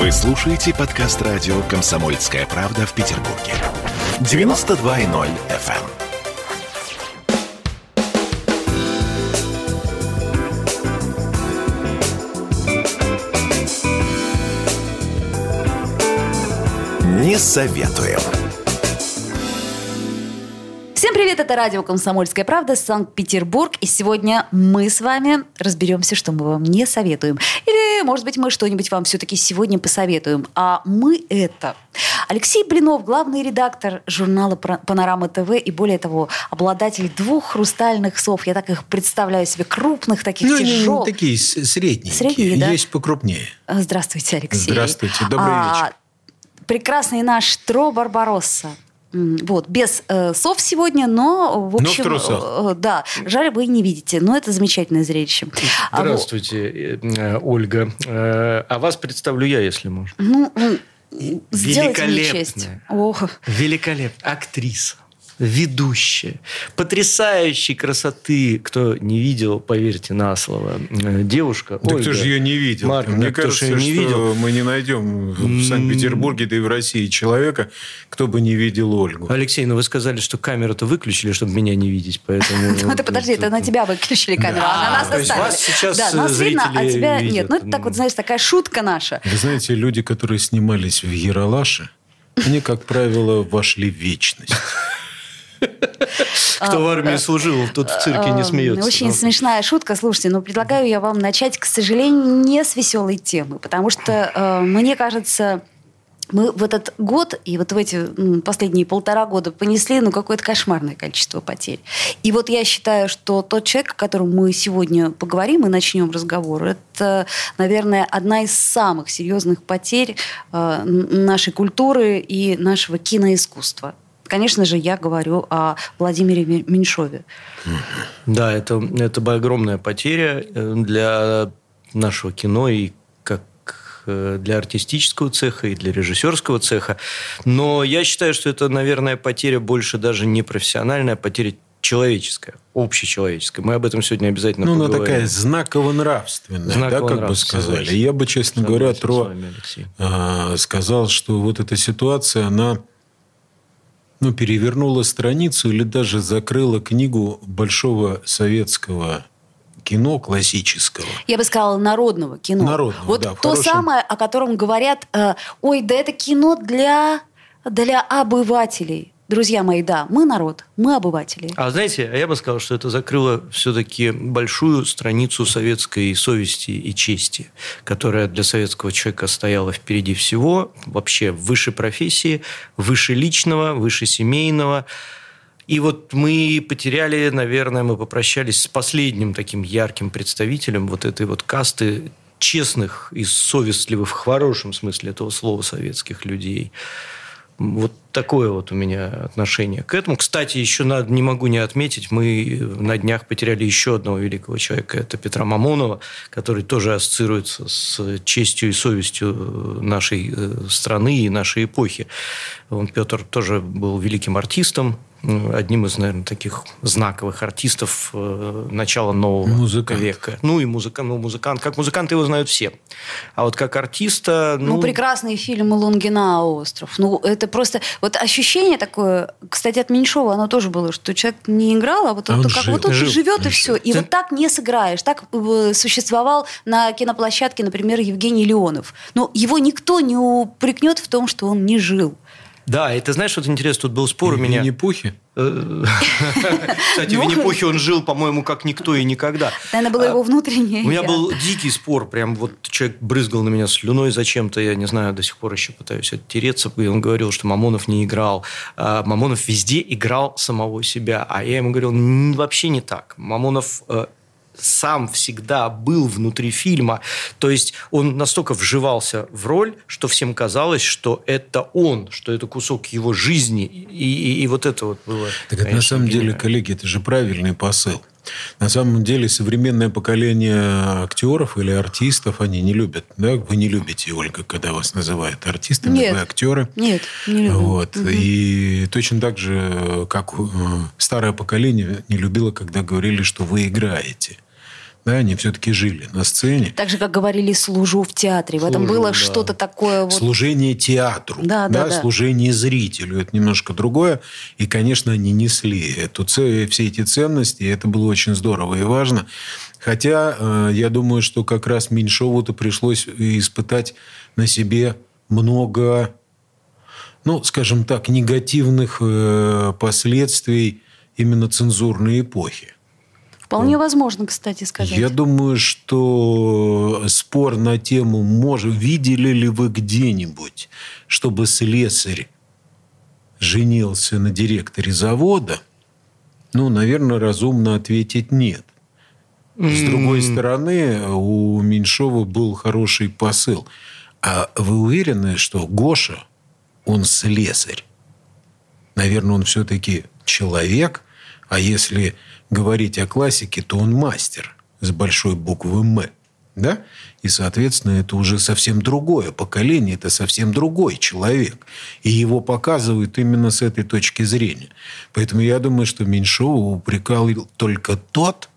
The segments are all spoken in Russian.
Вы слушаете подкаст радио «Комсомольская правда» в Петербурге. 92.0 FM. Не советуем. Всем привет, это радио «Комсомольская правда», Санкт-Петербург. И сегодня мы с вами разберемся, что мы вам не советуем. Может быть, мы что-нибудь вам все-таки сегодня посоветуем. А мы это... Алексей Блинов, главный редактор журнала «Панорама ТВ» и, более того, обладатель двух хрустальных сов. Я так их представляю себе, крупных, таких ну, тяжелых. такие средние. Средние, да? Есть покрупнее. Здравствуйте, Алексей. Здравствуйте, добрый а, вечер. Прекрасный наш Тро Барбаросса. Вот, без э, сов сегодня, но, в общем... Но в э, да, жаль, вы не видите, но это замечательное зрелище. А Здравствуйте, э, Ольга. Э, а вас представлю я, если можно. Ну, Великолепная. Великолепная. Актриса ведущая, потрясающей красоты, кто не видел, поверьте на слово, э, девушка. Да Ольга, кто же ее не видел? Марк, Мне кажется, что, не видел? мы не найдем в Санкт-Петербурге, да и в России человека, кто бы не видел Ольгу. Алексей, ну вы сказали, что камеру-то выключили, чтобы меня не видеть, поэтому... Ну ты подожди, это на тебя выключили камеру, а на нас оставили. вас сейчас Да, нас видно, а тебя нет. Ну это так вот, знаешь, такая шутка наша. Вы знаете, люди, которые снимались в Яралаше, они, как правило, вошли в вечность. Кто в армии служил, тот в цирке не смеется. Очень смешная шутка. Слушайте, но предлагаю я вам начать, к сожалению, не с веселой темы, потому что э, мне кажется, мы в этот год и вот в эти последние полтора года понесли ну, какое-то кошмарное количество потерь. И вот я считаю, что тот человек, о котором мы сегодня поговорим и начнем разговор, это, наверное, одна из самых серьезных потерь э, нашей культуры и нашего киноискусства. Конечно же, я говорю о Владимире Меньшове. Да, это, это огромная потеря э, для нашего кино и как э, для артистического цеха и для режиссерского цеха. Но я считаю, что это, наверное, потеря больше даже не профессиональная, а потеря человеческая, общечеловеческая. Мы об этом сегодня обязательно ну, поговорим. Ну, такая знаково-нравственная, знаково да, как бы сказали. Я бы, честно говоря, Тро вами, э, сказал, что вот эта ситуация, она ну, перевернула страницу или даже закрыла книгу большого советского кино классического. Я бы сказала народного кино. Народного, вот да. то хорошем... самое, о котором говорят, э, ой, да это кино для, для обывателей. Друзья мои, да, мы народ, мы обыватели. А знаете, я бы сказал, что это закрыло все-таки большую страницу советской совести и чести, которая для советского человека стояла впереди всего, вообще выше профессии, выше личного, выше семейного. И вот мы потеряли, наверное, мы попрощались с последним таким ярким представителем вот этой вот касты честных и совестливых, в хорошем смысле этого слова, советских людей. Вот такое вот у меня отношение к этому. Кстати, еще надо, не могу не отметить, мы на днях потеряли еще одного великого человека. Это Петра Мамонова, который тоже ассоциируется с честью и совестью нашей э, страны и нашей эпохи. Он, Петр, тоже был великим артистом, одним из, наверное, таких знаковых артистов э, начала нового музыкант. века. Ну и музыкант, ну, музыкант. Как музыкант его знают все. А вот как артиста... Ну, ну прекрасный фильм «Лунгина. Остров». Ну, это просто... Вот ощущение такое, кстати, от Меньшова оно тоже было, что человек не играл, а вот, а он, он как жил, вот он жил, живет и все. И Ты... вот так не сыграешь. Так э, существовал на киноплощадке, например, Евгений Леонов. Но его никто не упрекнет в том, что он не жил. Да, и ты знаешь, что интересно, тут был спор у меня... Винни-Пухи? Э, кстати, в Винни-Пухе он жил, по-моему, как никто и никогда. Наверное, было его внутреннее. У меня был дикий спор, прям вот человек брызгал на меня слюной зачем-то, я не знаю, до сих пор еще пытаюсь оттереться, и он говорил, что Мамонов не играл. А Мамонов везде играл самого себя, а я ему говорил, вообще не так. Мамонов э, сам всегда был внутри фильма. То есть он настолько вживался в роль, что всем казалось, что это он, что это кусок его жизни. И, и, и вот это вот было. Так это на самом гениально. деле, коллеги, это же правильный посыл. На самом деле современное поколение актеров или артистов они не любят. Да? Вы не любите, Ольга, когда вас называют артистами, нет, вы актеры. Нет, не люблю. Вот. Угу. И точно так же, как э, старое поколение не любило, когда говорили, что вы играете. Да, они все-таки жили на сцене. Так же, как говорили, служу в театре. В этом было да. что-то такое... Вот... Служение театру. Да, да, да, служение зрителю. Это немножко другое. И, конечно, они несли эту, все эти ценности. И это было очень здорово и важно. Хотя, э, я думаю, что как раз Меньшову-то пришлось испытать на себе много, ну, скажем так, негативных э, последствий именно цензурной эпохи. Вполне возможно, кстати сказать. Я думаю, что спор на тему, может, видели ли вы где-нибудь, чтобы слесарь женился на директоре завода, ну, наверное, разумно ответить нет. С другой стороны, у Меньшова был хороший посыл. А вы уверены, что Гоша, он слесарь? Наверное, он все-таки человек, а если говорить о классике, то он мастер с большой буквы «М». Да? И, соответственно, это уже совсем другое поколение, это совсем другой человек. И его показывают именно с этой точки зрения. Поэтому я думаю, что Меньшова упрекал только тот,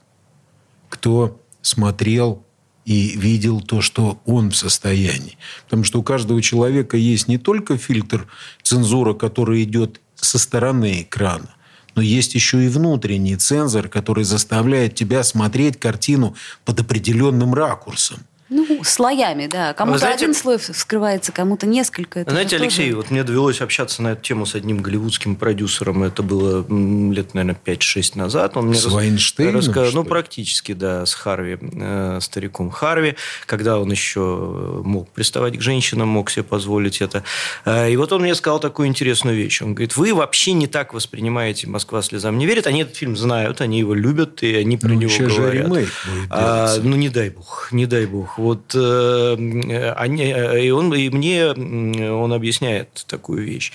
кто смотрел и видел то, что он в состоянии. Потому что у каждого человека есть не только фильтр цензура, который идет со стороны экрана, но есть еще и внутренний цензор, который заставляет тебя смотреть картину под определенным ракурсом. Ну, слоями, да. Кому-то знаете, один слой вскрывается, кому-то несколько. Это знаете, Алексей, тоже... вот мне довелось общаться на эту тему с одним голливудским продюсером. Это было лет, наверное, 5-6 назад. Он мне с Вайнштейном, рассказал, Ну, практически, да, с Харви, э, стариком Харви, когда он еще мог приставать к женщинам, мог себе позволить это. Э, и вот он мне сказал такую интересную вещь. Он говорит, вы вообще не так воспринимаете «Москва слезам не верит». Они этот фильм знают, они его любят, и они про ну, него говорят. Же а, ну, не дай бог, не дай бог. Вот э, они, и, он, и мне он объясняет такую вещь.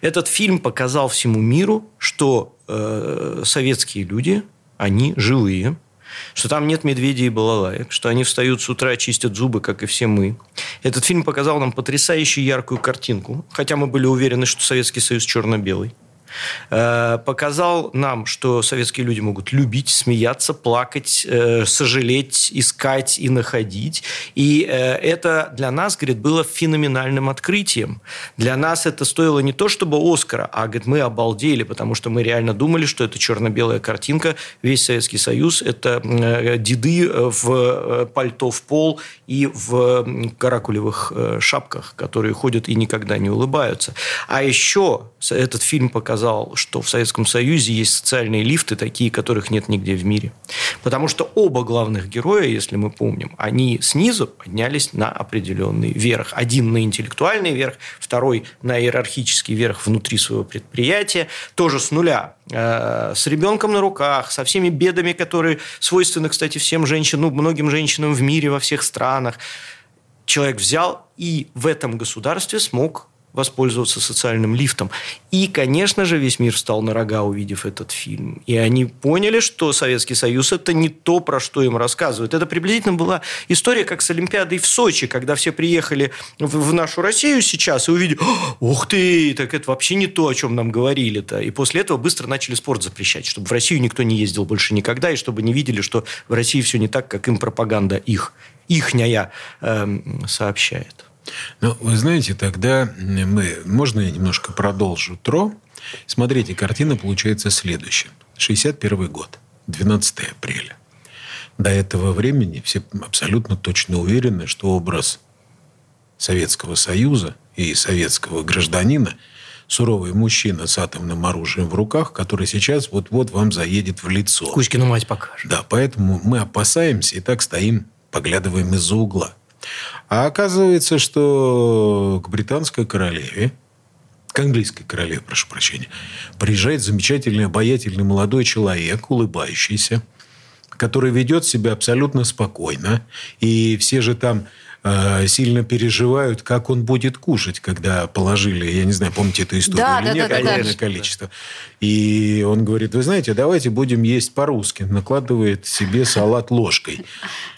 Этот фильм показал всему миру, что э, советские люди, они живые, что там нет медведей и балалаек, что они встают с утра, чистят зубы, как и все мы. Этот фильм показал нам потрясающую яркую картинку, хотя мы были уверены, что Советский Союз черно-белый. Э, показал нам, что советские люди могут любить, смеяться, плакать, э, сожалеть, искать и находить. И э, это для нас, говорит, было феноменальным открытием. Для нас это стоило не то, чтобы Оскара, а, говорит, мы обалдели, потому что мы реально думали, что это черно-белая картинка, весь Советский Союз, это деды в пальто в пол и в каракулевых шапках, которые ходят и никогда не улыбаются. А еще этот фильм показал сказал, что в Советском Союзе есть социальные лифты, такие, которых нет нигде в мире. Потому что оба главных героя, если мы помним, они снизу поднялись на определенный верх. Один на интеллектуальный верх, второй на иерархический верх внутри своего предприятия, тоже с нуля, э, с ребенком на руках, со всеми бедами, которые свойственны, кстати, всем женщинам, ну, многим женщинам в мире, во всех странах. Человек взял и в этом государстве смог воспользоваться социальным лифтом. И, конечно же, весь мир встал на рога, увидев этот фильм. И они поняли, что Советский Союз – это не то, про что им рассказывают. Это приблизительно была история, как с Олимпиадой в Сочи, когда все приехали в, нашу Россию сейчас и увидели, ух ты, так это вообще не то, о чем нам говорили-то. И после этого быстро начали спорт запрещать, чтобы в Россию никто не ездил больше никогда, и чтобы не видели, что в России все не так, как им пропаганда их, ихняя э, сообщает. Ну, вы знаете, тогда мы... Можно я немножко продолжу ТРО? Смотрите, картина получается следующая. 61 год, 12 апреля. До этого времени все абсолютно точно уверены, что образ Советского Союза и советского гражданина суровый мужчина с атомным оружием в руках, который сейчас вот-вот вам заедет в лицо. Кузькину мать покажет. Да, поэтому мы опасаемся и так стоим, поглядываем из-за угла. А оказывается, что к британской королеве, к английской королеве, прошу прощения, приезжает замечательный, обаятельный молодой человек, улыбающийся, который ведет себя абсолютно спокойно. И все же там Э, сильно переживают, как он будет кушать, когда положили, я не знаю, помните эту историю да, или да, нет, да, огромное да, количество. И он говорит, вы знаете, давайте будем есть по-русски. Накладывает себе салат ложкой.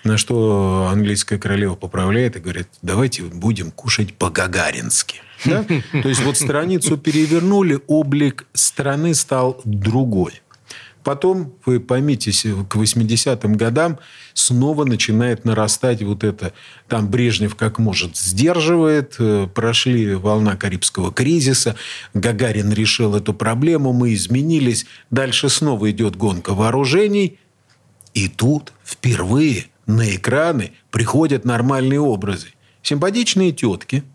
На что английская королева поправляет и говорит, давайте будем кушать по-гагарински. Да? То есть вот страницу перевернули, облик страны стал другой. Потом, вы поймите, к 80-м годам снова начинает нарастать вот это. Там Брежнев как может сдерживает. Э, прошли волна Карибского кризиса. Гагарин решил эту проблему. Мы изменились. Дальше снова идет гонка вооружений. И тут впервые на экраны приходят нормальные образы. Симпатичные тетки –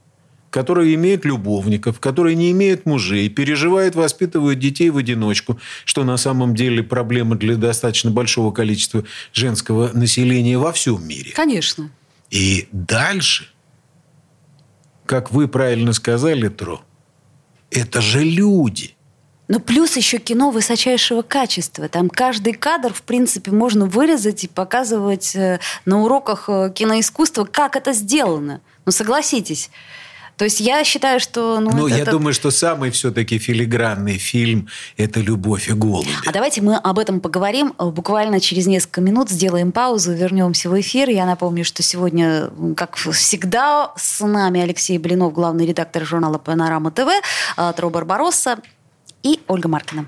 которые имеют любовников, которые не имеют мужей, переживают, воспитывают детей в одиночку, что на самом деле проблема для достаточно большого количества женского населения во всем мире. Конечно. И дальше, как вы правильно сказали, Тро, это же люди – но плюс еще кино высочайшего качества. Там каждый кадр, в принципе, можно вырезать и показывать э, на уроках э, киноискусства, как это сделано. Ну, согласитесь. То есть я считаю, что... Ну, ну это, я это... думаю, что самый все-таки филигранный фильм – это «Любовь и голуби». А давайте мы об этом поговорим. Буквально через несколько минут сделаем паузу, вернемся в эфир. Я напомню, что сегодня, как всегда, с нами Алексей Блинов, главный редактор журнала «Панорама ТВ», а, Тро Барбаросса и Ольга Маркина.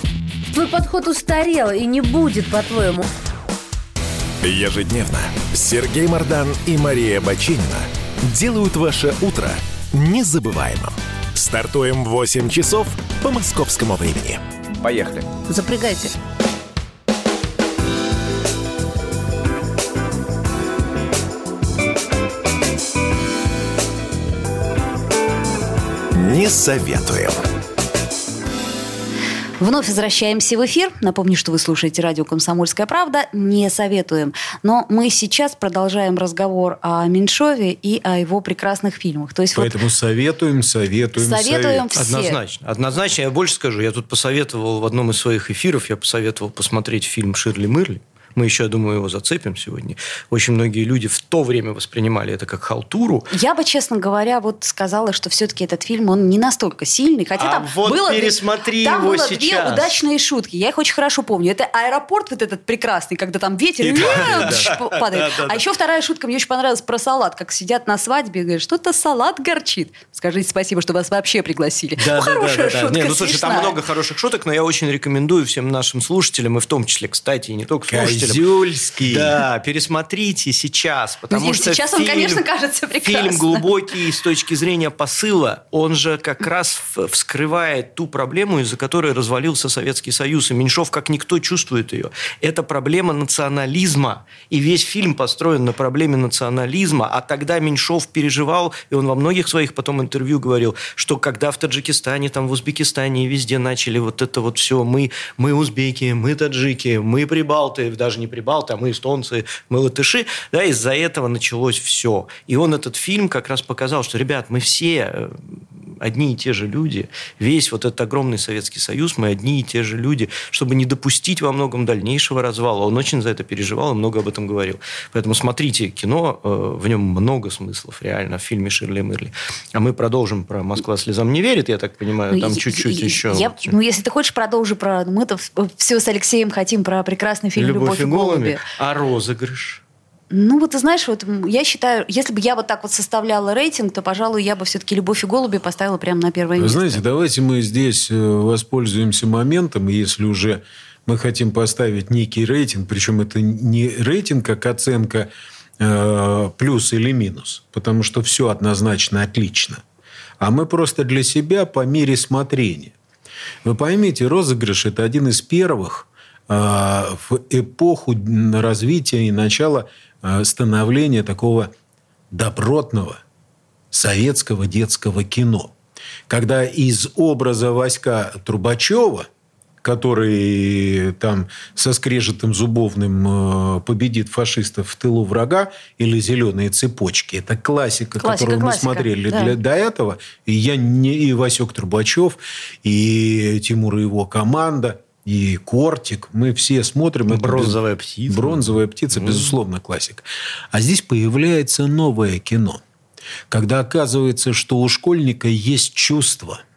Твой подход устарел и не будет, по-твоему. Ежедневно Сергей Мардан и Мария Бочинина делают ваше утро незабываемым. Стартуем в 8 часов по московскому времени. Поехали. Запрягайте. Не советуем. Вновь возвращаемся в эфир. Напомню, что вы слушаете радио «Комсомольская правда». Не советуем. Но мы сейчас продолжаем разговор о Меньшове и о его прекрасных фильмах. То есть Поэтому вот... советуем, советуем, советуем. Все. Однозначно. Однозначно. Я больше скажу. Я тут посоветовал в одном из своих эфиров, я посоветовал посмотреть фильм «Ширли Мырли». Мы еще, я думаю, его зацепим сегодня. Очень многие люди в то время воспринимали это как халтуру. Я бы, честно говоря, вот сказала, что все-таки этот фильм, он не настолько сильный. Хотя а там вот было, пересмотри там его было сейчас. две удачные шутки. Я их очень хорошо помню. Это аэропорт вот этот прекрасный, когда там ветер и падает. А еще вторая шутка мне очень понравилась про салат. Как сидят на свадьбе и говорят, что-то салат горчит. Скажите спасибо, что вас вообще пригласили. Да, да, хорошая шутка, Не, ну, слушай, там много хороших шуток, но я очень рекомендую всем нашим слушателям, и в том числе, кстати, и не только слушателям, Козюльский. Да, пересмотрите сейчас, потому ну, что сейчас фильм, он, конечно, кажется прекрасным. Фильм глубокий с точки зрения посыла. Он же как раз вскрывает ту проблему, из-за которой развалился Советский Союз. И Меньшов как никто чувствует ее. Это проблема национализма. И весь фильм построен на проблеме национализма. А тогда Меньшов переживал, и он во многих своих потом интервью говорил, что когда в Таджикистане, там в Узбекистане и везде начали вот это вот все, мы, мы узбеки, мы таджики, мы прибалты, даже не прибалты, а мы эстонцы, мы латыши, да, из-за этого началось все. И он этот фильм как раз показал, что, ребят, мы все э, одни и те же люди. Весь вот этот огромный Советский Союз, мы одни и те же люди, чтобы не допустить во многом дальнейшего развала. Он очень за это переживал и много об этом говорил. Поэтому смотрите кино, э, в нем много смыслов реально в фильме Ширли Мырли. А мы продолжим про «Москва слезам не верит», я так понимаю, там ну, чуть-чуть еще. Я, ну, если ты хочешь, продолжи про... Мы-то все с Алексеем хотим про прекрасный фильм «Любовь, Любовь и голуби». голуби. А розыгрыш? Ну, вот ты знаешь, вот я считаю, если бы я вот так вот составляла рейтинг, то, пожалуй, я бы все-таки «Любовь и голуби» поставила прямо на первое место. Знаете, давайте мы здесь э, воспользуемся моментом, если уже мы хотим поставить некий рейтинг, причем это не рейтинг, как оценка э, плюс или минус, потому что все однозначно отлично. А мы просто для себя по мере смотрения. Вы поймите, розыгрыш – это один из первых в эпоху развития и начала Э, становления такого добротного советского детского кино. Когда из образа Васька Трубачева, который там со скрежетом зубовным э, победит фашистов в тылу врага, или «Зеленые цепочки». Это классика, классика которую классика. мы смотрели да. для, до этого. И я не и Васек Трубачев, и Тимур и его команда, и Кортик. Мы все смотрим. Бронзовая это, птица. Бронзовая птица, mm. безусловно, классика. А здесь появляется новое кино. Когда оказывается, что у школьника есть чувство –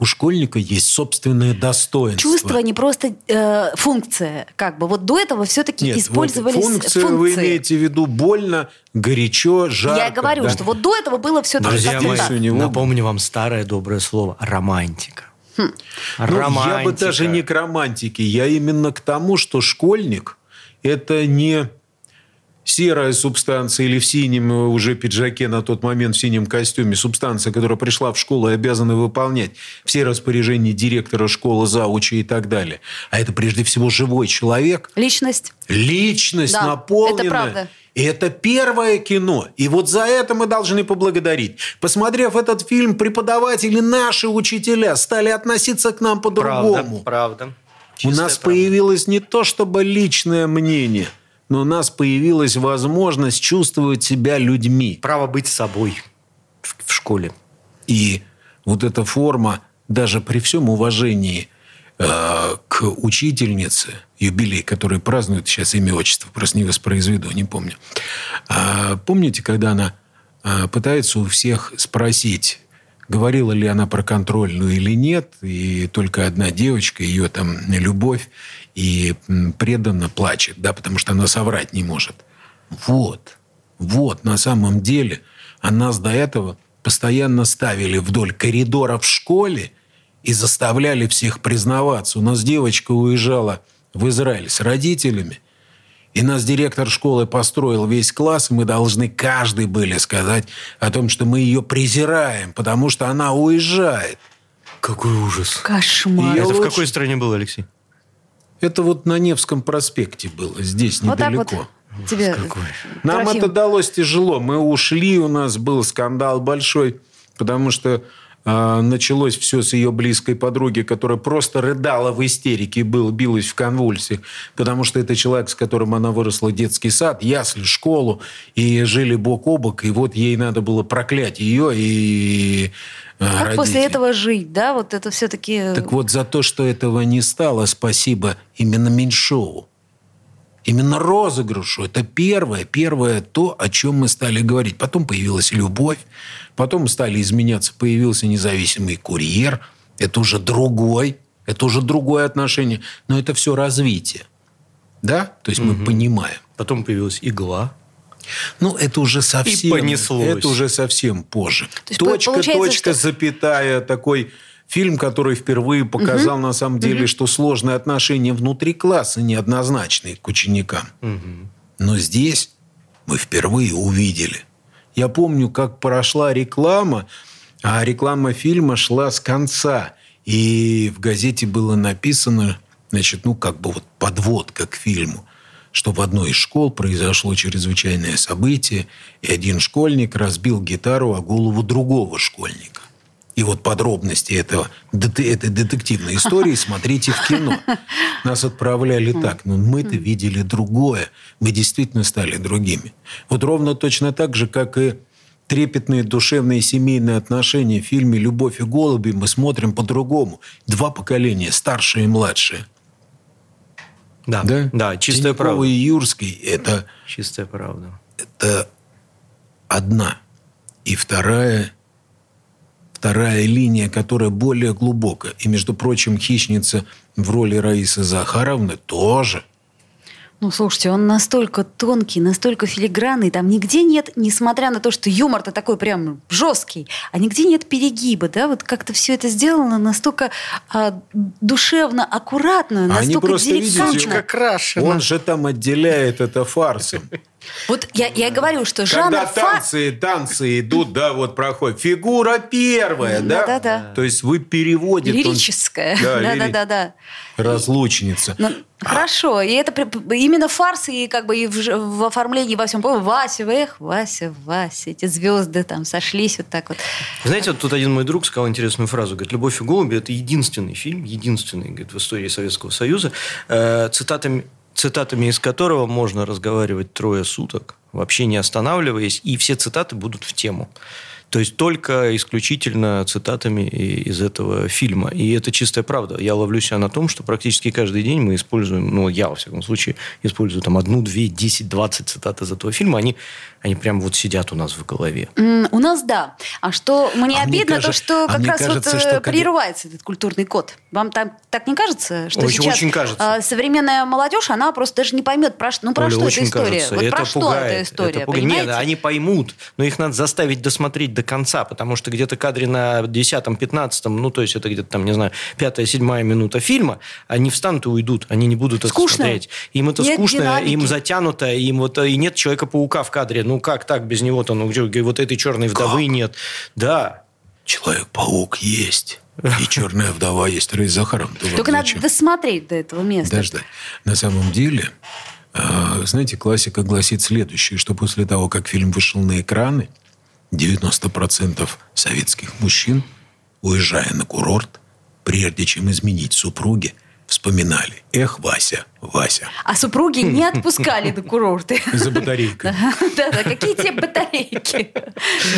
у школьника есть собственное достоинство. Чувство не просто э, функция, как бы. Вот до этого все-таки Нет, использовались вот функция, функции. вы имеете в виду больно, горячо, жарко. Я говорю, да? что вот до этого было все-таки Друзья мои, так. Него... напомню вам старое доброе слово романтика. Хм. Ну, я бы даже не к романтике, я именно к тому, что школьник это не серая субстанция или в синем уже пиджаке на тот момент, в синем костюме, субстанция, которая пришла в школу и обязана выполнять все распоряжения директора школы, зауча и так далее. А это прежде всего живой человек. Личность. Личность да, наполненная. Это правда. И это первое кино. И вот за это мы должны поблагодарить. Посмотрев этот фильм, преподаватели, наши учителя стали относиться к нам по-другому. Правда, правда. Чистая У нас правда. появилось не то чтобы личное мнение – но у нас появилась возможность чувствовать себя людьми. Право быть собой в школе. И вот эта форма, даже при всем уважении э, к учительнице, юбилей, который празднует сейчас имя отчество, просто не воспроизведу, не помню. А, помните, когда она а, пытается у всех спросить, говорила ли она про контрольную или нет, и только одна девочка, ее там любовь, и преданно плачет, да, потому что она соврать не может. Вот, вот, на самом деле, а нас до этого постоянно ставили вдоль коридора в школе и заставляли всех признаваться. У нас девочка уезжала в Израиль с родителями, и нас директор школы построил весь класс, и мы должны каждый были сказать о том, что мы ее презираем, потому что она уезжает. Какой ужас. Кошмар. Это лучше... в какой стране было, Алексей? Это вот на Невском проспекте было, здесь вот недалеко. Так вот тебе Нам Трофим. это далось тяжело. Мы ушли, у нас был скандал большой, потому что началось все с ее близкой подруги, которая просто рыдала в истерике, был, билась в конвульсиях, потому что это человек, с которым она выросла детский сад, ясли, школу, и жили бок о бок, и вот ей надо было проклять ее и как родителей. после этого жить, да? Вот это все-таки... Так вот, за то, что этого не стало, спасибо именно Меньшову. Именно розыгрышу. Это первое, первое то, о чем мы стали говорить. Потом появилась любовь, потом стали изменяться, появился независимый курьер. Это уже другой, это уже другое отношение. Но это все развитие. Да? То есть угу. мы понимаем. Потом появилась игла. Ну, это уже совсем... И понеслось. Это уже совсем позже. точка, точка, что... запятая, такой фильм, который впервые показал, угу. на самом деле, угу. что сложные отношения внутри класса неоднозначные к ученикам. Угу. Но здесь мы впервые увидели. Я помню, как прошла реклама, а реклама фильма шла с конца. И в газете было написано, значит, ну, как бы вот подводка к фильму что в одной из школ произошло чрезвычайное событие, и один школьник разбил гитару о голову другого школьника. И вот подробности этого, этой детективной истории смотрите в кино. Нас отправляли так, но мы-то видели другое. Мы действительно стали другими. Вот ровно точно так же, как и трепетные душевные семейные отношения в фильме «Любовь и голуби» мы смотрим по-другому. Два поколения, старшее и младшее – да, да, да чистая Тинькова правда. и Юрский – это... Чистая правда. Это одна. И вторая, вторая линия, которая более глубокая. И, между прочим, хищница в роли Раисы Захаровны тоже ну, слушайте, он настолько тонкий, настолько филигранный, там нигде нет, несмотря на то, что юмор-то такой прям жесткий, а нигде нет перегиба, да, вот как-то все это сделано настолько а, душевно, аккуратно, настолько Они просто, деликатно. видите, Он же там отделяет это фарсом. Вот я, я говорю, что жанр... Когда танцы, танцы идут, да, вот проходит. Фигура первая, да? Да, да, да. То есть вы переводите... Лирическая. Да, да, да, да. Разлучница. Но, хорошо. И это именно фарс, и как бы и в, в оформлении во всем. Вася, эх, Вася, Вася. Эти звезды там сошлись вот так вот. Знаете, вот тут один мой друг сказал интересную фразу. Говорит, «Любовь и голуби» – это единственный фильм, единственный, говорит, в истории Советского Союза, э, цитатами цитатами из которого можно разговаривать трое суток, вообще не останавливаясь, и все цитаты будут в тему. То есть только исключительно цитатами из этого фильма. И это чистая правда. Я ловлю себя на том, что практически каждый день мы используем, ну, я, во всяком случае, использую там одну, две, десять, двадцать цитат из этого фильма. Они, они прям вот сидят у нас в голове. Mm, у нас да. А что мне а обидно, мне кажется, то что а как раз кажется, вот что э, прерывается этот культурный код. Вам так, так не кажется, что очень, сейчас очень кажется. А, современная молодежь, она просто даже не поймет, про, ну, про Оля, что эта история. Кажется. Вот это про пугает, что эта история, это пугает. Нет, они поймут, но их надо заставить досмотреть до конца, потому что где-то кадре на 10-15, ну, то есть это где-то там, не знаю, пятая-седьмая минута фильма, они встанут и уйдут, они не будут это скучно. смотреть. Им это нет скучно, динамики. им затянуто, им вот и нет Человека-паука в кадре. Ну, как так без него-то? Ну, где, вот этой черной вдовы как? нет. Да. Человек-паук есть. И черная вдова есть. Рэй Захаром. Только надо досмотреть до этого места. Дождать. На самом деле, а, знаете, классика гласит следующее, что после того, как фильм вышел на экраны, 90% советских мужчин, уезжая на курорт, прежде чем изменить супруге, вспоминали. Эх, Вася, Вася. А супруги не отпускали до курорты. За батарейкой. Да-да, какие тебе батарейки?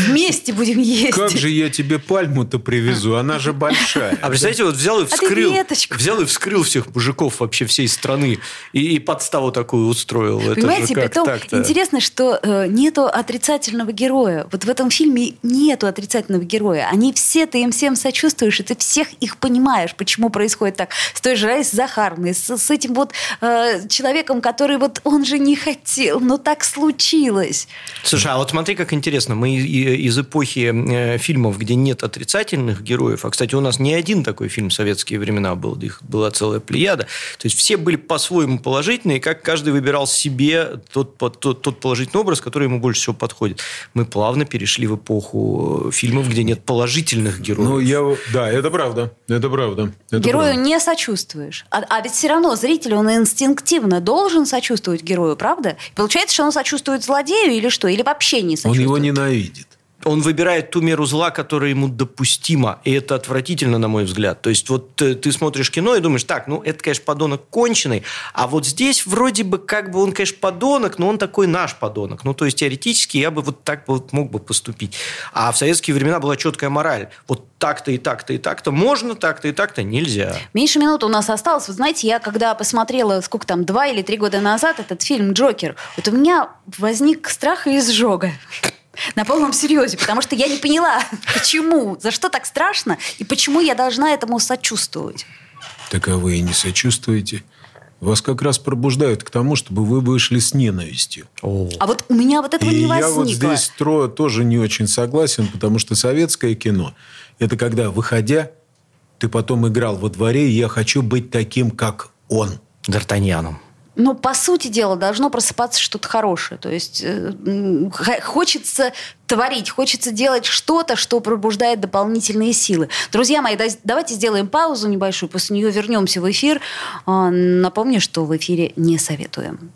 Вместе будем есть. Как же я тебе пальму-то привезу? Она же большая. А представляете, вот взял и вскрыл. Взял и вскрыл всех мужиков вообще всей страны. И, подставу такую устроил. Понимаете, притом интересно, что э, нету отрицательного героя. Вот в этом фильме нету отрицательного героя. Они все, ты им всем сочувствуешь, и ты всех их понимаешь, почему происходит так. С той же Раисой Захаровной, с, с этим вот э, человеком, который вот он же не хотел, но так случилось. Слушай, а вот смотри, как интересно. Мы из эпохи э, фильмов, где нет отрицательных героев, а, кстати, у нас не один такой фильм в советские времена был, их была целая плеяда. То есть все были по-своему положительные, как каждый выбирал себе тот, тот, тот положительный образ, который ему больше всего подходит. Мы плавно перешли в эпоху э, фильмов, где нет положительных героев. Ну, я... Да, это правда. Это правда. Это Герою правда. не сочувствуешь. А, а ведь все равно зритель, он инстинктивно должен сочувствовать герою, правда? Получается, что он сочувствует злодею или что? Или вообще не сочувствует? Он его ненавидит он выбирает ту меру зла, которая ему допустима. И это отвратительно, на мой взгляд. То есть, вот ты, ты смотришь кино и думаешь, так, ну, это, конечно, подонок конченый, а вот здесь вроде бы как бы он, конечно, подонок, но он такой наш подонок. Ну, то есть, теоретически я бы вот так вот мог бы поступить. А в советские времена была четкая мораль. Вот так-то и так-то и так-то можно, так-то и так-то нельзя. Меньше минуты у нас осталось. Вы знаете, я когда посмотрела, сколько там, два или три года назад этот фильм «Джокер», вот у меня возник страх и изжога. На полном серьезе, потому что я не поняла, почему, за что так страшно и почему я должна этому сочувствовать. Так а вы и не сочувствуете. Вас как раз пробуждают к тому, чтобы вы вышли с ненавистью. О. А вот у меня вот этого и не возникло. я вот здесь трое тоже не очень согласен, потому что советское кино – это когда, выходя, ты потом играл во дворе, и я хочу быть таким, как он. Д'Артаньяном ну, по сути дела, должно просыпаться что-то хорошее. То есть э, хочется творить, хочется делать что-то, что пробуждает дополнительные силы. Друзья мои, давайте сделаем паузу небольшую, после нее вернемся в эфир. Э, напомню, что в эфире не советуем.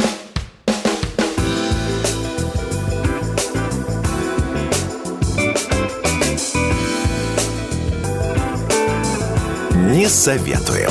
Не советуем.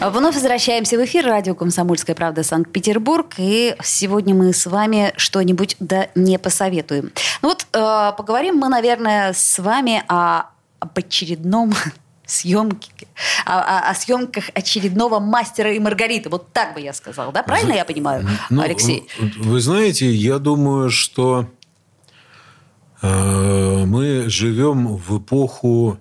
Вновь возвращаемся в эфир. Радио «Комсомольская правда» Санкт-Петербург. И сегодня мы с вами что-нибудь да не посоветуем. Ну вот э, поговорим мы, наверное, с вами о, об очередном съемки, о, о, о съемках очередного мастера и Маргариты. Вот так бы я сказала, да? Правильно я понимаю, ну, Алексей? Вы знаете, я думаю, что э, мы живем в эпоху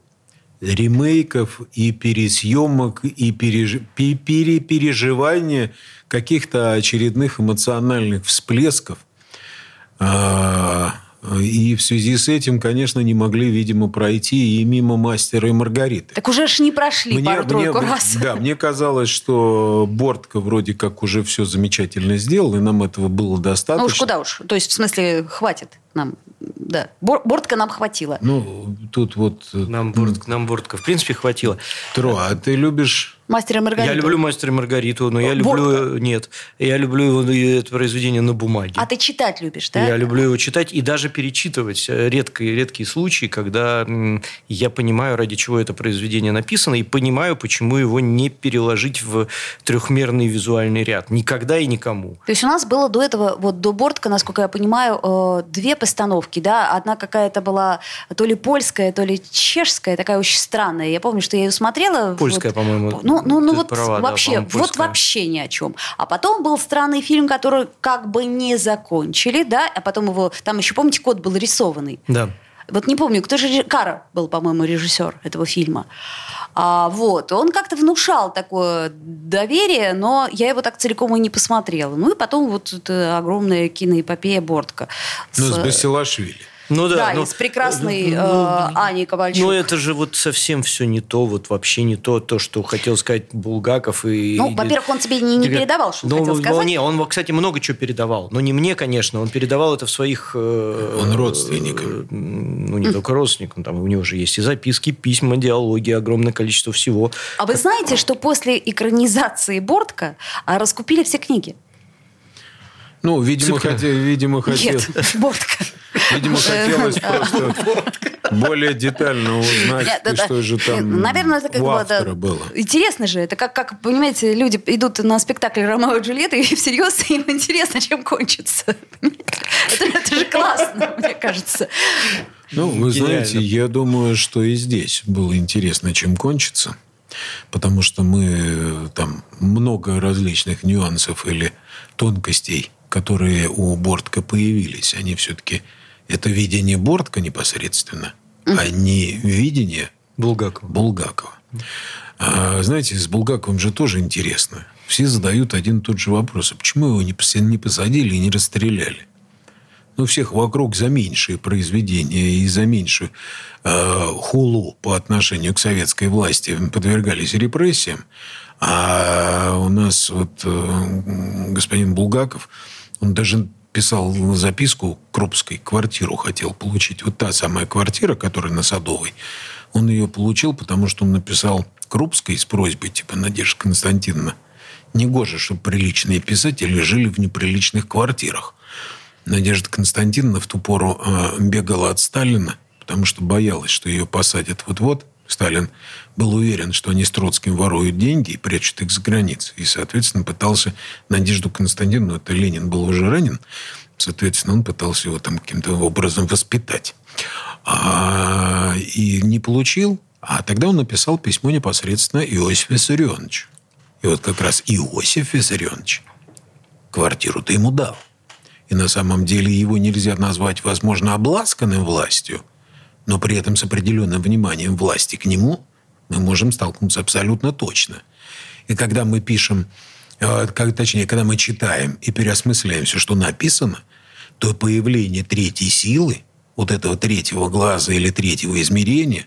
ремейков и пересъемок и переж... перепереживания каких-то очередных эмоциональных всплесков. А, и в связи с этим, конечно, не могли, видимо, пройти и мимо мастера и Маргариты. Так уже ж не прошли пару-тройку раз. Да, мне казалось, что Бортко вроде как уже все замечательно сделал, и нам этого было достаточно. Ну уж куда уж. То есть, в смысле, хватит нам да. Бортка нам хватило. Ну, тут вот... Э, нам, борт, нам Бортка, в принципе, хватило. Тро, а ты любишь Мастера Маргариту. Я люблю Мастера Маргариту, но я люблю... Нет. Я люблю это произведение на бумаге. А ты читать любишь, да? Я люблю его читать и даже перечитывать. Редкие, редкие случаи, когда я понимаю, ради чего это произведение написано, и понимаю, почему его не переложить в трехмерный визуальный ряд. Никогда и никому. То есть у нас было до этого, вот до Бортка, насколько я понимаю, э, две постановки, да? Одна какая-то была то ли польская, то ли чешская, такая очень странная. Я помню, что я ее смотрела. Польская, вот, по-моему. Ну, ну, ну вот права, вообще, да, вот вообще ни о чем. А потом был странный фильм, который как бы не закончили, да, а потом его, там еще, помните, код был рисованный. Да. Вот не помню, кто же... Кара был, по-моему, режиссер этого фильма. А, вот. Он как-то внушал такое доверие, но я его так целиком и не посмотрела. Ну и потом вот эта огромная киноэпопея Бортка. Ну, с, с Басилашвили. Ну да, да но, с прекрасной ну, э, Аней Ковальчук. Ну это же вот совсем все не то, вот вообще не то, то, что хотел сказать Булгаков. И, ну, во-первых, он тебе не, не передавал, что ну, хотел сказать. Не, он, кстати, много чего передавал. Но не мне, конечно, он передавал это в своих... Э, он родственник. Э, ну, не только родственник, он, там у него же есть и записки, письма, диалоги, огромное количество всего. А вы знаете, что после экранизации Бортка а, раскупили все книги? Ну, видимо, хотел, видимо, хотел... Нет, Бортка. Видимо, хотелось просто более детально узнать, что же там Наверное, это как у автора было. Интересно же. Это как, как, понимаете, люди идут на спектакль Ромео и Джульетта, и всерьез им интересно, чем кончится. Это, это же классно, мне кажется. Ну, вы знаете, я думаю, что и здесь было интересно, чем кончится. Потому что мы там много различных нюансов или тонкостей, которые у Бортка появились, они все-таки это видение Бортка непосредственно, а не видение Булгакова. Булгакова. А, знаете, с Булгаковым же тоже интересно. Все задают один и тот же вопрос. А почему его не посадили и не расстреляли? Ну, всех вокруг за меньшие произведения и за меньшую э, хулу по отношению к советской власти подвергались репрессиям. А у нас вот э, господин Булгаков, он даже писал записку Крупской, квартиру хотел получить. Вот та самая квартира, которая на Садовой. Он ее получил, потому что он написал Крупской с просьбой, типа, Надежда Константиновна, негоже, чтобы приличные писатели жили в неприличных квартирах. Надежда Константиновна в ту пору э, бегала от Сталина, потому что боялась, что ее посадят вот-вот. Сталин был уверен, что они с Троцким воруют деньги и прячут их за границей. И, соответственно, пытался Надежду Константиновну, это Ленин был уже ранен, соответственно, он пытался его там каким-то образом воспитать. А, и не получил. А тогда он написал письмо непосредственно Иосифу Виссарионовичу. И вот как раз Иосиф Виссарионович квартиру-то ему дал. И на самом деле его нельзя назвать, возможно, обласканным властью, но при этом с определенным вниманием власти к нему мы можем столкнуться абсолютно точно. И когда мы пишем, э, как, точнее, когда мы читаем и переосмысляем все, что написано, то появление третьей силы, вот этого третьего глаза или третьего измерения,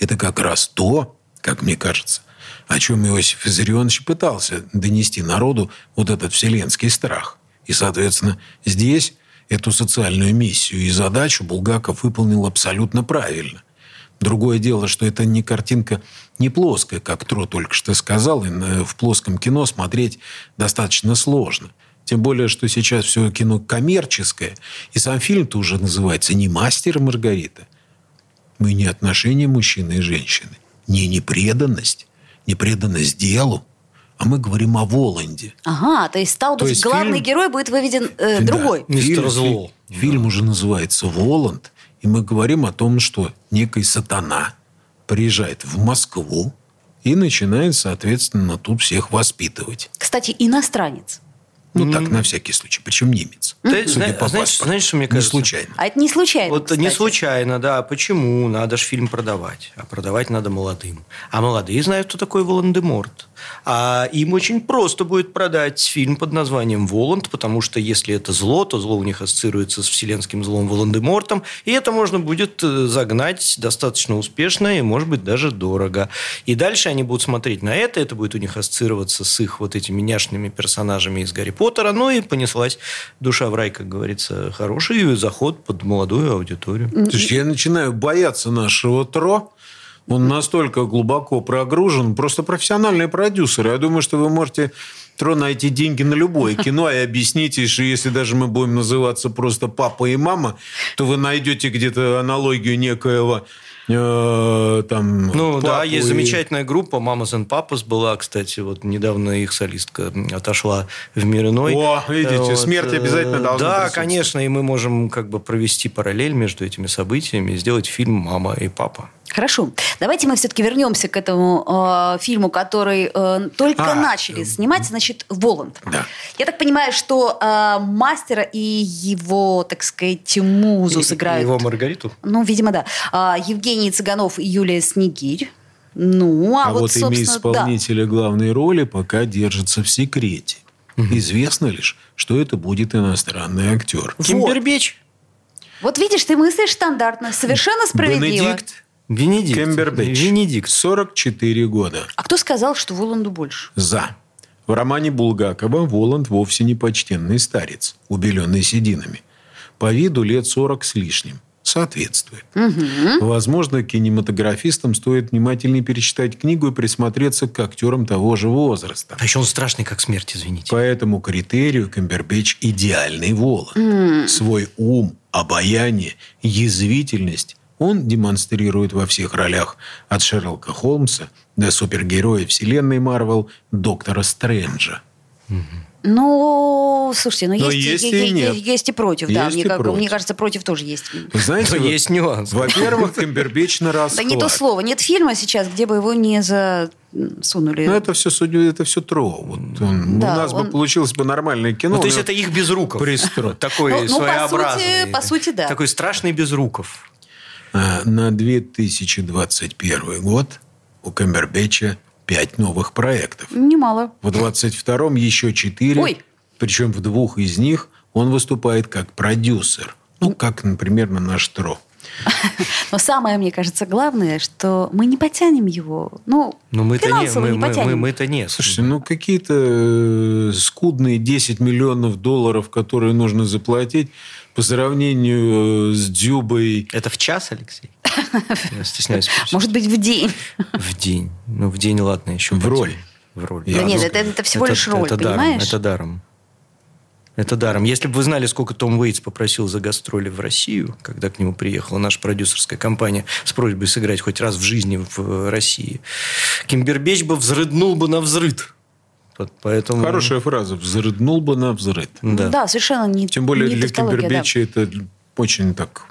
это как раз то, как мне кажется, о чем Иосиф Виссарионович пытался донести народу вот этот вселенский страх. И, соответственно, здесь эту социальную миссию и задачу Булгаков выполнил абсолютно правильно. Другое дело, что это не картинка не плоская, как Тро только что сказал, и в плоском кино смотреть достаточно сложно. Тем более, что сейчас все кино коммерческое, и сам фильм-то уже называется не «Мастер и Маргарита». Мы не отношения мужчины и женщины, не непреданность, не преданность делу, а мы говорим о Воланде. Ага, то есть стал то быть, есть главный фильм... герой будет выведен э, да, другой. Мистер Зло. Фильм, фильм уже называется «Воланд», и мы говорим о том, что некий сатана приезжает в Москву и начинает, соответственно, тут всех воспитывать. Кстати, иностранец. Ну, mm-hmm. так, на всякий случай. Причем немец. Ты, Судя по знаешь, знаешь, что мне кажется? Не случайно. А это не случайно, Вот кстати. не случайно, да. Почему? Надо же фильм продавать. А продавать надо молодым. А молодые знают, кто такой Волан-де-Морт. А им очень просто будет продать фильм под названием «Воланд», потому что если это зло, то зло у них ассоциируется с вселенским злом Волан-де-Мортом, и это можно будет э, загнать достаточно успешно и, может быть, даже дорого. И дальше они будут смотреть на это, это будет у них ассоциироваться с их вот этими няшными персонажами из Гарри Поттера, ну и понеслась душа в рай, как говорится, хороший заход под молодую аудиторию. Слушай, я начинаю бояться нашего Тро, он настолько глубоко прогружен. Просто профессиональные продюсеры. Я думаю, что вы можете Тро найти деньги на любое кино и объясните, что если даже мы будем называться просто папа и мама, то вы найдете где-то аналогию некоего э, там... Ну да, есть и... замечательная группа Mamas and Papas была, кстати, вот недавно их солистка отошла в мир иной. О, видите, вот. смерть обязательно э, должна Да, конечно, и мы можем как бы провести параллель между этими событиями и сделать фильм «Мама и папа». Хорошо. Давайте мы все-таки вернемся к этому э, фильму, который э, только а, начали снимать, значит, Воланд. Да. Я так понимаю, что э, мастера и его, так сказать, музу и, сыграют... Его Маргариту? Ну, видимо, да. Э, Евгений Цыганов и Юлия Снегирь. Ну, а, а вот, вот имя исполнителя да. главной роли пока держится в секрете. Угу. Известно лишь, что это будет иностранный актер. Кимбербеч. Вот. вот видишь, ты мыслишь стандартно, совершенно справедливо. Бенедикт Венедикт. Кембербэтч. Венедикт. 44 года. А кто сказал, что Воланду больше? За. В романе Булгакова Воланд вовсе не почтенный старец, убеленный сединами. По виду лет 40 с лишним. Соответствует. Угу. Возможно, кинематографистам стоит внимательнее перечитать книгу и присмотреться к актерам того же возраста. А еще он страшный, как смерть, извините. По этому критерию Камбербэтч идеальный Воланд. Mm. Свой ум, обаяние, язвительность он демонстрирует во всех ролях от Шерлока Холмса до супергероя вселенной Марвел Доктора Стрэнджа. Ну, слушайте, ну Но есть, есть, и, и, нет. есть и против. Есть да, и мне, как, против. мне кажется, против тоже есть. Знаете, Но есть нюанс. Во-первых, Камбербэтч на расхват. Да не то слово. Нет фильма сейчас, где бы его не засунули. Ну, это все, это все тро. Вот он, да, у нас он... бы получилось бы нормальное кино. Ну, то есть, это их безруков. Пристро. Такой ну, своеобразный. Ну, по сути, по сути, да. Такой страшный безруков. А на 2021 год у Камбербэтча пять новых проектов. Немало. В 22-м еще четыре. Ой. Причем в двух из них он выступает как продюсер. Ну, как, например, на наш Тро. Но самое, мне кажется, главное, что мы не потянем его. Ну, Но мы финансово не, мы, не потянем. Мы, мы, мы это не. Слушайте, ну какие-то э, скудные 10 миллионов долларов, которые нужно заплатить по сравнению э, с Дюбой. Это в час, Алексей? Я стесняюсь. Может быть, в день. В день. Ну, в день, ладно, еще. В роль. В роль. Да нет, это, это всего лишь роль, это понимаешь? Даром, это даром. Это даром. Если бы вы знали, сколько Том Уэйтс попросил за гастроли в Россию, когда к нему приехала наша продюсерская компания с просьбой сыграть хоть раз в жизни в России, Кимбербеч бы взрыднул бы на взрыд. Поэтому... Хорошая фраза. Взрыднул бы на взрыд. Да, да совершенно не Тем более не для Кимбербеча да. это очень так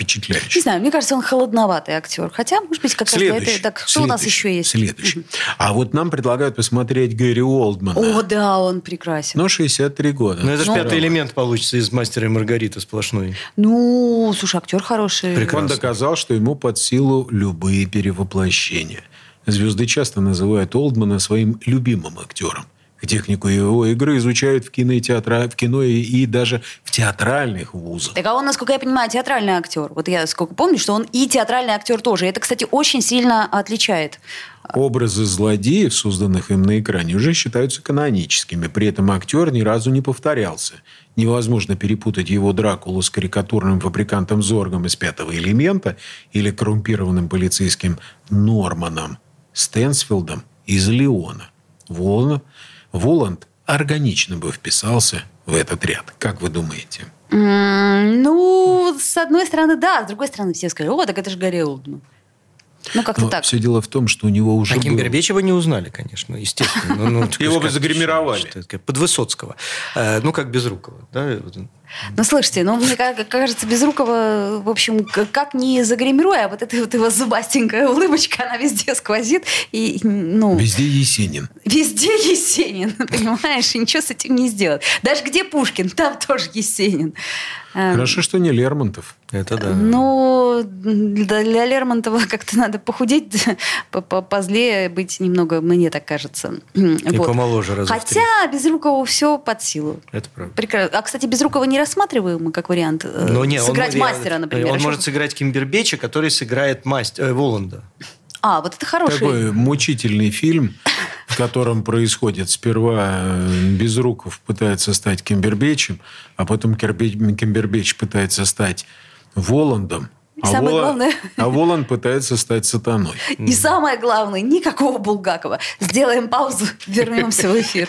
впечатляюще. Не знаю, мне кажется, он холодноватый актер. Хотя, может быть, как раз следующий, это... Так, что у нас еще есть? Следующий. А вот нам предлагают посмотреть Гэри Олдмана. О, да, он прекрасен. Но 63 года. Ну, это же пятый элемент получится из «Мастера и Маргариты» сплошной. Ну, слушай, актер хороший. Прекрасно. Он доказал, что ему под силу любые перевоплощения. Звезды часто называют Олдмана своим любимым актером. Технику его игры изучают в кино и, театра... в кино и, и даже в театральных вузах. Так а он, насколько я понимаю, театральный актер. Вот я сколько помню, что он и театральный актер тоже. Это, кстати, очень сильно отличает. Образы злодеев, созданных им на экране, уже считаются каноническими. При этом актер ни разу не повторялся. Невозможно перепутать его Дракулу с карикатурным фабрикантом Зоргом из «Пятого элемента» или коррумпированным полицейским Норманом Стэнсфилдом из «Леона». Волна Воланд органично бы вписался в этот ряд. Как вы думаете? Mm, ну, с одной стороны, да. С другой стороны, все сказали, о, так это же Гарри Олдман. Ну, как-то так. Все дело в том, что у него уже А Кимбербеча бы не узнали, конечно, естественно. Ну, ну, Его бы загримировали. Под Высоцкого. Э, ну, как Безрукова. Ну, слушайте, ну, мне кажется, Безрукова, в общем, как не загримируя, а вот эта вот его зубастенькая улыбочка, она везде сквозит. И, ну, везде Есенин. Везде Есенин, понимаешь? И ничего с этим не сделать. Даже где Пушкин, там тоже Есенин. Эм, Хорошо, что не Лермонтов. Это да. Ну, для Лермонтова как-то надо похудеть, позлее быть немного, мне так кажется. И вот. помоложе раза Хотя Безрукову все под силу. Это правда. Прекрасно. А, кстати, Безрукова не рассматриваем как вариант э, Но не, сыграть он, мастера, например. Он а может сыграть Кимбербеча, который сыграет мастер, э, Воланда. А, вот это хороший. Такой мучительный фильм, в котором происходит сперва э, Безруков пытается стать Кимбербечем, а потом Кимбербеч пытается стать Воландом. А самое Волан, главное... А Волан пытается стать сатаной. И самое главное, никакого Булгакова. Сделаем паузу, вернемся в эфир.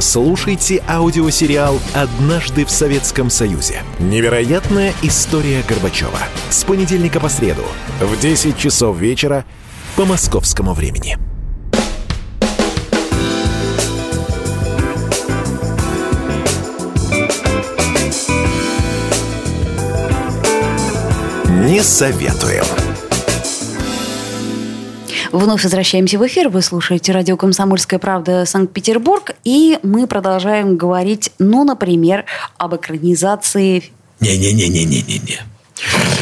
Слушайте аудиосериал «Однажды в Советском Союзе». Невероятная история Горбачева. С понедельника по среду в 10 часов вечера по московскому времени. Не советуем. Вновь возвращаемся в эфир. Вы слушаете радио «Комсомольская правда» Санкт-Петербург. И мы продолжаем говорить, ну, например, об экранизации... Не-не-не-не-не-не-не.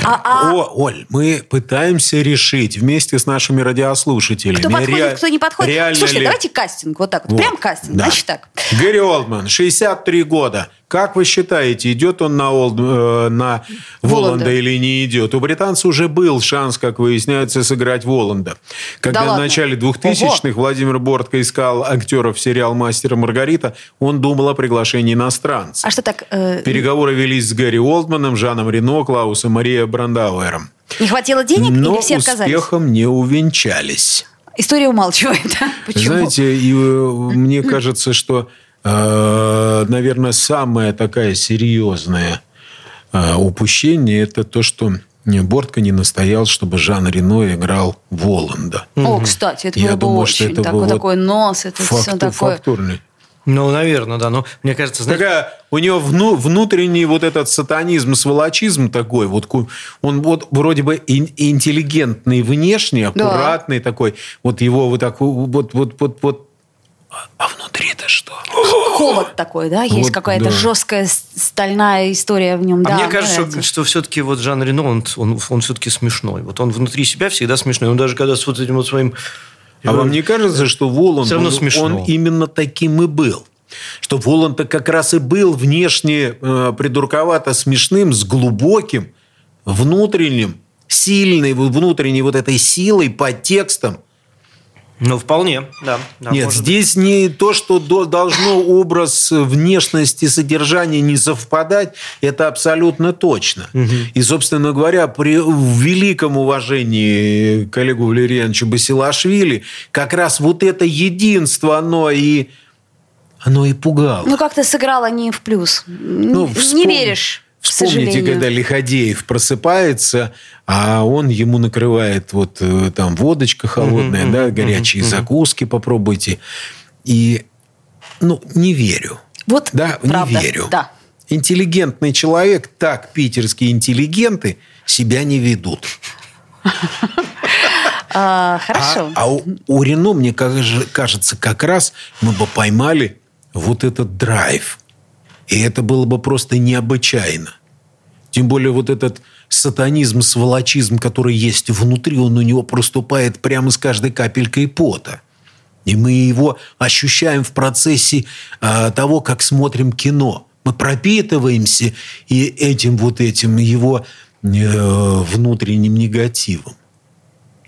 А, а... О, Оль, мы пытаемся решить вместе с нашими радиослушателями. Кто подходит, ре... кто не подходит. Реально Слушайте, ли... давайте кастинг, вот так вот. вот. Прям кастинг, да. значит так. Гэри Олдман, 63 года. Как вы считаете, идет он на, Олд, э, на Воланда. Воланда или не идет? У британца уже был шанс, как выясняется, сыграть Воланда. Когда да в начале 2000-х Владимир Бортко искал актеров в сериал «Мастер и Маргарита», он думал о приглашении иностранцев. А что так? Э... Переговоры велись с Гэри Олдманом, Жаном Рено, Клаусом Мария Брандауэром. Не хватило денег Но или все отказались? успехом не увенчались. История умалчивает. Почему? Знаете, и, э, мне кажется, что Э, наверное, самое такая серьезное э, упущение – это то, что Бортко не настоял, чтобы Жан Рено играл Воланда. О, кстати, это Я было думаю, бы очень что это такой, был такой нос, это факт, все такое. Фактурный. Ну, наверное, да. Но мне кажется, знаете... Такая, у него вну, внутренний вот этот сатанизм, сволочизм такой, вот он вот вроде бы интеллигентный внешне, аккуратный да. такой, вот его вот так вот вот вот вот а внутри-то что? Холод такой, да? Есть вот, какая-то да. жесткая стальная история в нем. А да, мне кажется, что, что все-таки вот Жан Рено, он, он, он все-таки смешной. Вот он внутри себя всегда смешной. Он даже когда с вот этим вот своим... А вам не кажется, что Воланд, он, он именно таким и был? Что Воланд как раз и был внешне э, придурковато смешным, с глубоким, внутренним, сильной внутренней вот этой силой, под текстом. Ну, вполне, да. да Нет, здесь быть. не то, что должно образ внешности, содержания не совпадать, это абсолютно точно. Угу. И, собственно говоря, при великом уважении коллегу Валерьяновичу Басилашвили, как раз вот это единство, оно и, оно и пугало. Ну, как-то сыграло не в плюс. Ну, не веришь. Вспомните, когда Лиходеев просыпается, а он ему накрывает вот э, там водочка холодная, mm-hmm, да, горячие mm-hmm. закуски попробуйте. И, ну, не верю. Вот, да, правда, не верю. Да. Интеллигентный человек, так питерские интеллигенты себя не ведут. А, хорошо. А, а у, у Рено, мне кажется, как раз мы бы поймали вот этот драйв. И это было бы просто необычайно. Тем более вот этот сатанизм, сволочизм, который есть внутри, он у него проступает прямо с каждой капелькой пота. И мы его ощущаем в процессе э, того, как смотрим кино. Мы пропитываемся и этим вот этим его э, внутренним негативом.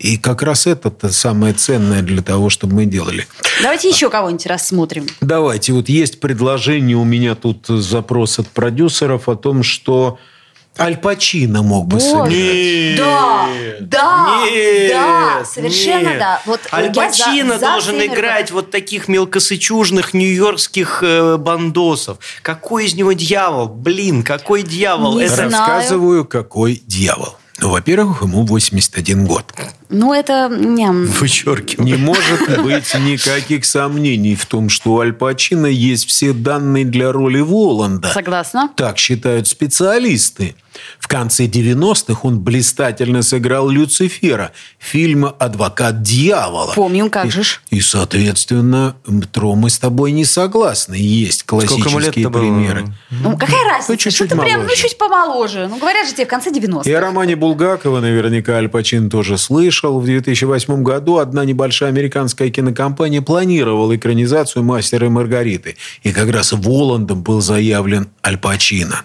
И как раз это самое ценное для того, чтобы мы делали. Давайте еще кого-нибудь рассмотрим. Давайте. Вот есть предложение у меня тут запрос от продюсеров о том, что Аль Пачино мог бы сыграть. Да, да, нет, да, совершенно нет. да. Вот Аль Пачино за, должен за играть вот таких мелкосычужных нью-йоркских э, бандосов. Какой из него дьявол? Блин, какой дьявол? Не Это... Рассказываю, какой дьявол. Ну, во-первых, ему 81 год. Ну, это... Вычеркиваю. Не может быть никаких сомнений в том, что у Аль Пачино есть все данные для роли Воланда. Согласна. Так считают специалисты. В конце 90-х он блистательно сыграл Люцифера, фильма «Адвокат дьявола». Помним, как же ж. И, соответственно, Тро, мы с тобой не согласны. Есть классические примеры. Ну, какая разница? Ну, чуть-чуть Что-то прям, ну, чуть помоложе. Ну, говорят же тебе, в конце 90-х. И о романе Булгакова наверняка Аль Пачин тоже слышал. В 2008 году одна небольшая американская кинокомпания планировала экранизацию «Мастера и Маргариты». И как раз Воландом был заявлен Аль Пачино.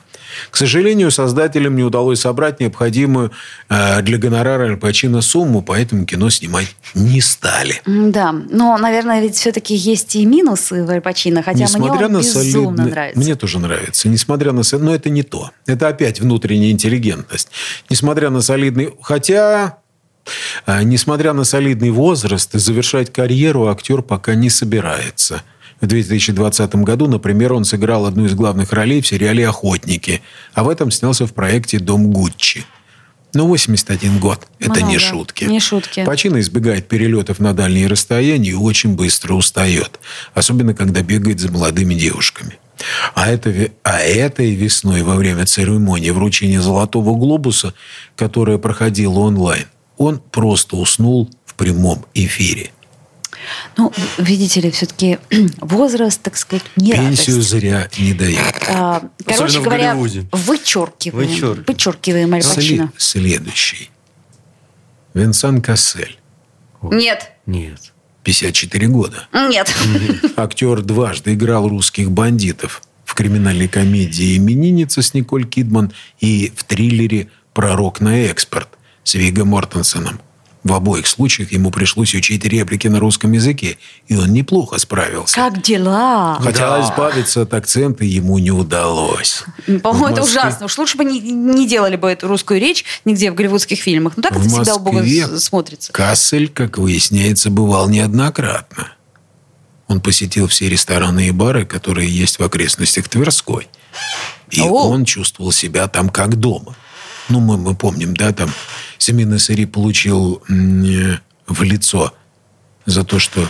К сожалению, создателям не удалось собрать необходимую э, для гонорара Аль Пачино сумму, поэтому кино снимать не стали. Да, но, наверное, ведь все-таки есть и минусы в Аль Пачино, хотя Несмотря мне он на безумно солидный... нравится. Мне тоже нравится. Несмотря на... Но это не то. Это опять внутренняя интеллигентность. Несмотря на солидный... Хотя... Э, несмотря на солидный возраст, завершать карьеру актер пока не собирается – в 2020 году, например, он сыграл одну из главных ролей в сериале «Охотники», а в этом снялся в проекте «Дом Гуччи». Но 81 год – это Много. не шутки. Не шутки. Пачино избегает перелетов на дальние расстояния и очень быстро устает. Особенно, когда бегает за молодыми девушками. А, это, а этой весной во время церемонии вручения «Золотого глобуса», которая проходила онлайн, он просто уснул в прямом эфире. Ну, видите ли, все-таки возраст, так сказать, не Пенсию радость. зря не дают. А, короче говоря, вычеркиваем. Вычер... Вычеркиваем Аль Пачино. Следующий. Винсан Кассель. Нет. Нет. 54 года. Нет. Актер дважды играл русских бандитов в криминальной комедии «Именинница» с Николь Кидман и в триллере «Пророк на экспорт» с Виго Мортенсеном. В обоих случаях ему пришлось учить реплики на русском языке, и он неплохо справился. Как дела? Хотя да. избавиться от акцента ему не удалось. По-моему, это ужасно. Уж лучше бы не, не делали бы эту русскую речь нигде в голливудских фильмах. Ну так в это всегда у Бога смотрится. Кассель, как выясняется, бывал неоднократно. Он посетил все рестораны и бары, которые есть в окрестностях Тверской. И О. он чувствовал себя там как дома. Ну, мы, мы помним, да, там Семен Сари получил в лицо за то, что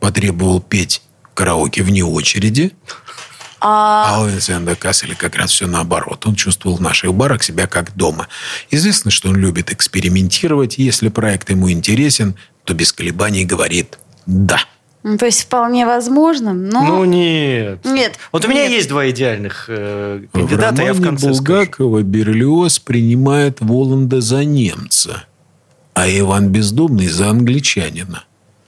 потребовал петь караоке вне очереди. А, а у Винсента Касселя как раз все наоборот. Он чувствовал в наших барах себя как дома. Известно, что он любит экспериментировать. Если проект ему интересен, то без колебаний говорит «да». Ну, то есть вполне возможно, но... Ну, нет. Нет. Вот у меня нет. есть два идеальных э, кандидата, в я в конце Булгакова скажу. Берлиоз принимает Воланда за немца, а Иван Бездомный за англичанина.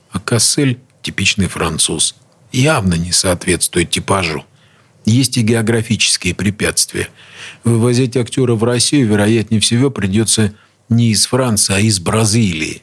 А Кассель – типичный француз. Явно не соответствует типажу. Есть и географические препятствия. Вывозить актера в Россию, вероятнее всего, придется не из Франции, а из Бразилии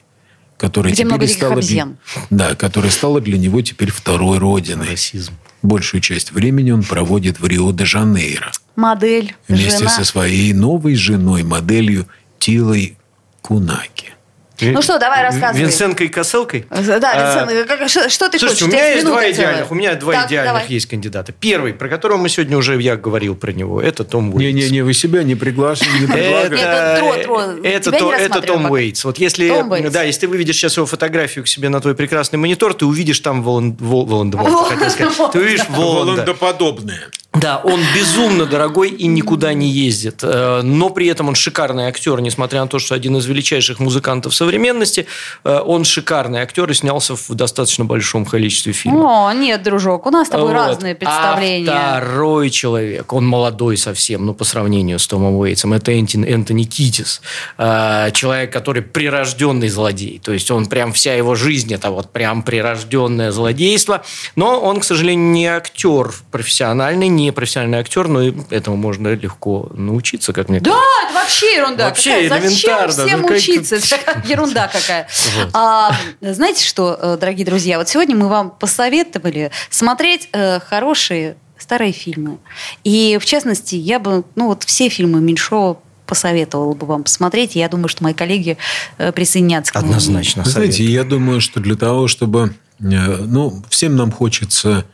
которая Где теперь стала для, да, которая стала для него теперь второй родиной. Расизм. Большую часть времени он проводит в Рио-де-Жанейро. Модель, Вместе жена. со своей новой женой, моделью Тилой Кунаки. Ну что, давай рассказывай. Винсенко и Коселкой? Да, Винсенко. Что, что ты Слушайте, хочешь? у меня есть два идеальных. У меня два так, идеальных давай. есть кандидата. Первый, про которого мы сегодня уже я говорил про него, это Том Уэйтс. Не-не-не, вы себя не приглашены, не предлагаете. Это, это, это Том Уэйтс. Вот если, да, если ты выведешь сейчас его фотографию к себе на твой прекрасный монитор, ты увидишь там Волан-де-Морта, хотел сказать. Ты увидишь Воланда. Воландоподобное. Да, он безумно дорогой и никуда не ездит. Э, но при этом он шикарный актер, несмотря на то, что один из величайших музыкантов современности. Э, он шикарный актер и снялся в достаточно большом количестве фильмов. О, нет, дружок, у нас с тобой вот. разные представления. А второй человек, он молодой совсем, ну, по сравнению с Томом Уэйтсом, это Энтони, Энтони Китис. Э, человек, который прирожденный злодей. То есть он прям вся его жизнь, это вот прям прирожденное злодейство. Но он, к сожалению, не актер профессиональный, не профессиональный актер, но этому можно легко научиться, как мне да, кажется. Да, это вообще ерунда. Вообще какая? элементарно. Зачем всем ну, учиться? Это ерунда какая. Вот. А, знаете что, э, дорогие друзья, вот сегодня мы вам посоветовали смотреть э, хорошие старые фильмы. И, в частности, я бы, ну вот все фильмы Меньшова посоветовала бы вам посмотреть. Я думаю, что мои коллеги э, присоединятся к этому. Однозначно. Знаете, я думаю, что для того, чтобы... Ну, всем нам хочется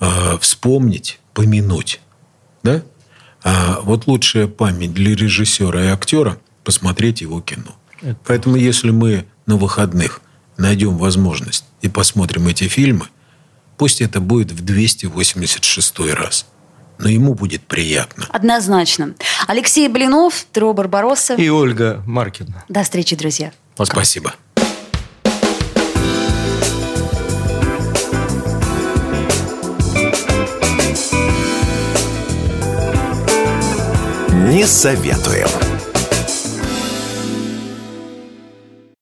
э, вспомнить помянуть. Да? А вот лучшая память для режиссера и актера – посмотреть его кино. Это Поэтому если мы на выходных найдем возможность и посмотрим эти фильмы, пусть это будет в 286 раз. Но ему будет приятно. Однозначно. Алексей Блинов, Тро Барбаросса. И Ольга Маркина. До встречи, друзья. Пока. Спасибо. Не советуем.